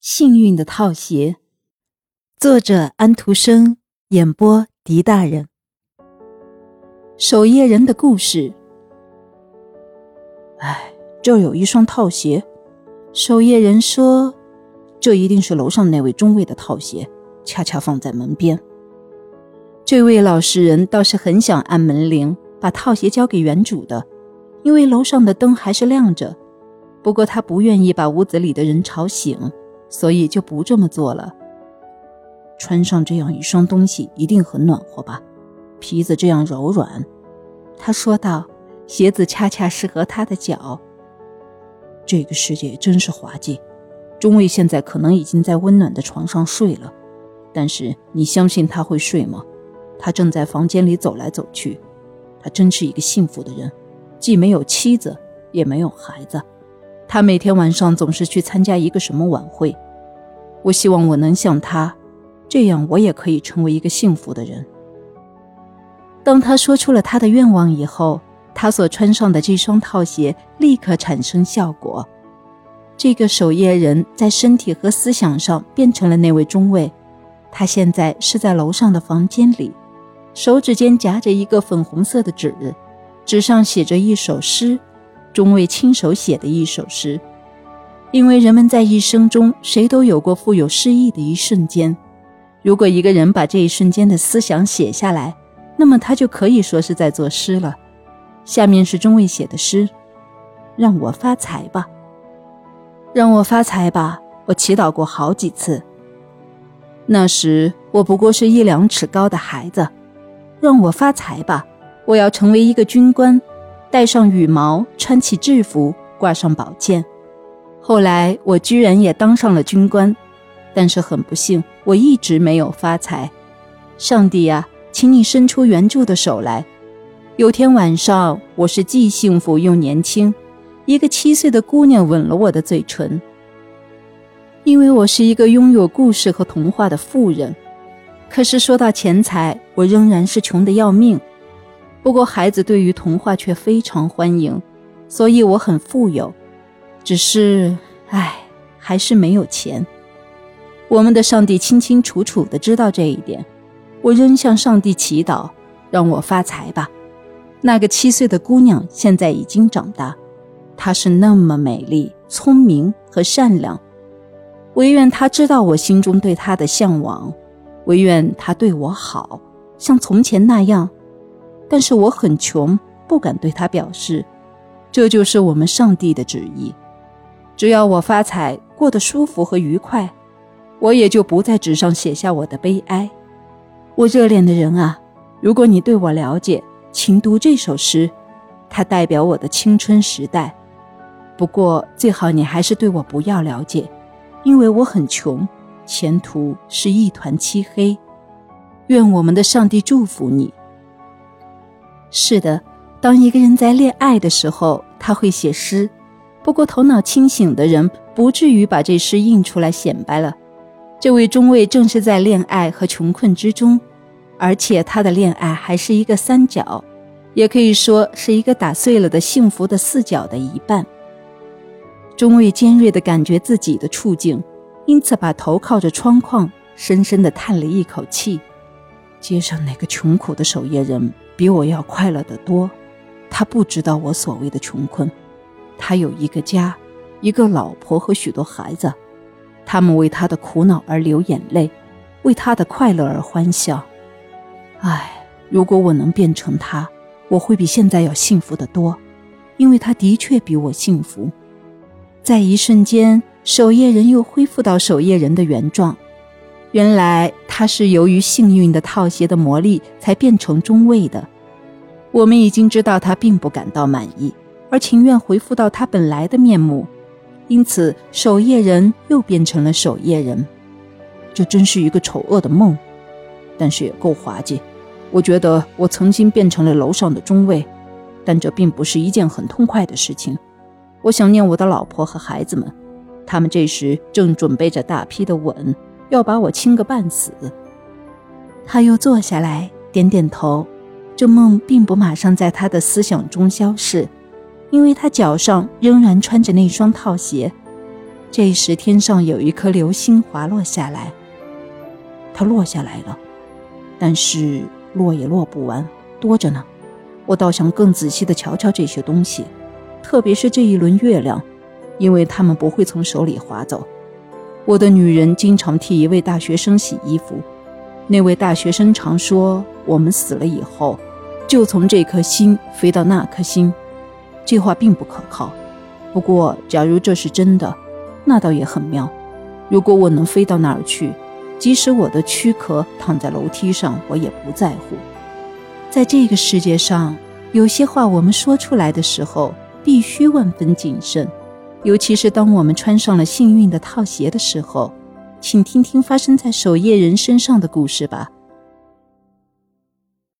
幸运的套鞋，作者安徒生，演播狄大人。守夜人的故事。哎，这儿有一双套鞋。守夜人说：“这一定是楼上那位中尉的套鞋，恰恰放在门边。”这位老实人倒是很想按门铃，把套鞋交给原主的，因为楼上的灯还是亮着。不过他不愿意把屋子里的人吵醒。所以就不这么做了。穿上这样一双东西一定很暖和吧？皮子这样柔软，他说道。鞋子恰恰适合他的脚。这个世界真是滑稽。中尉现在可能已经在温暖的床上睡了，但是你相信他会睡吗？他正在房间里走来走去。他真是一个幸福的人，既没有妻子，也没有孩子。他每天晚上总是去参加一个什么晚会。我希望我能像他，这样我也可以成为一个幸福的人。当他说出了他的愿望以后，他所穿上的这双套鞋立刻产生效果。这个守夜人在身体和思想上变成了那位中尉。他现在是在楼上的房间里，手指间夹着一个粉红色的纸，纸上写着一首诗。中尉亲手写的一首诗，因为人们在一生中谁都有过富有诗意的一瞬间。如果一个人把这一瞬间的思想写下来，那么他就可以说是在作诗了。下面是中尉写的诗：“让我发财吧，让我发财吧。”我祈祷过好几次。那时我不过是一两尺高的孩子。让我发财吧，我要成为一个军官。戴上羽毛，穿起制服，挂上宝剑。后来我居然也当上了军官，但是很不幸，我一直没有发财。上帝呀，请你伸出援助的手来。有天晚上，我是既幸福又年轻，一个七岁的姑娘吻了我的嘴唇。因为我是一个拥有故事和童话的富人，可是说到钱财，我仍然是穷得要命。不过，孩子对于童话却非常欢迎，所以我很富有。只是，唉，还是没有钱。我们的上帝清清楚楚地知道这一点。我仍向上帝祈祷，让我发财吧。那个七岁的姑娘现在已经长大，她是那么美丽、聪明和善良。唯愿她知道我心中对她的向往，唯愿她对我好，像从前那样。但是我很穷，不敢对他表示。这就是我们上帝的旨意。只要我发财，过得舒服和愉快，我也就不在纸上写下我的悲哀。我热恋的人啊，如果你对我了解，请读这首诗，它代表我的青春时代。不过最好你还是对我不要了解，因为我很穷，前途是一团漆黑。愿我们的上帝祝福你。是的，当一个人在恋爱的时候，他会写诗。不过头脑清醒的人不至于把这诗印出来显摆了。这位中尉正是在恋爱和穷困之中，而且他的恋爱还是一个三角，也可以说是一个打碎了的幸福的四角的一半。中尉尖锐地感觉自己的处境，因此把头靠着窗框，深深地叹了一口气。街上哪个穷苦的守夜人。比我要快乐得多，他不知道我所谓的穷困，他有一个家，一个老婆和许多孩子，他们为他的苦恼而流眼泪，为他的快乐而欢笑。唉，如果我能变成他，我会比现在要幸福得多，因为他的确比我幸福。在一瞬间，守夜人又恢复到守夜人的原状。原来他是由于幸运的套鞋的魔力才变成中尉的。我们已经知道他并不感到满意，而情愿恢复到他本来的面目，因此守夜人又变成了守夜人。这真是一个丑恶的梦，但是也够滑稽。我觉得我曾经变成了楼上的中尉，但这并不是一件很痛快的事情。我想念我的老婆和孩子们，他们这时正准备着大批的吻。要把我亲个半死。他又坐下来，点点头。这梦并不马上在他的思想中消逝，因为他脚上仍然穿着那双套鞋。这时天上有一颗流星滑落下来，它落下来了，但是落也落不完，多着呢。我倒想更仔细的瞧瞧这些东西，特别是这一轮月亮，因为它们不会从手里滑走。我的女人经常替一位大学生洗衣服，那位大学生常说：“我们死了以后，就从这颗心飞到那颗心。”这话并不可靠。不过，假如这是真的，那倒也很妙。如果我能飞到哪儿去，即使我的躯壳躺在楼梯上，我也不在乎。在这个世界上，有些话我们说出来的时候必须万分谨慎，尤其是当我们穿上了幸运的套鞋的时候。请听听发生在守夜人身上的故事吧。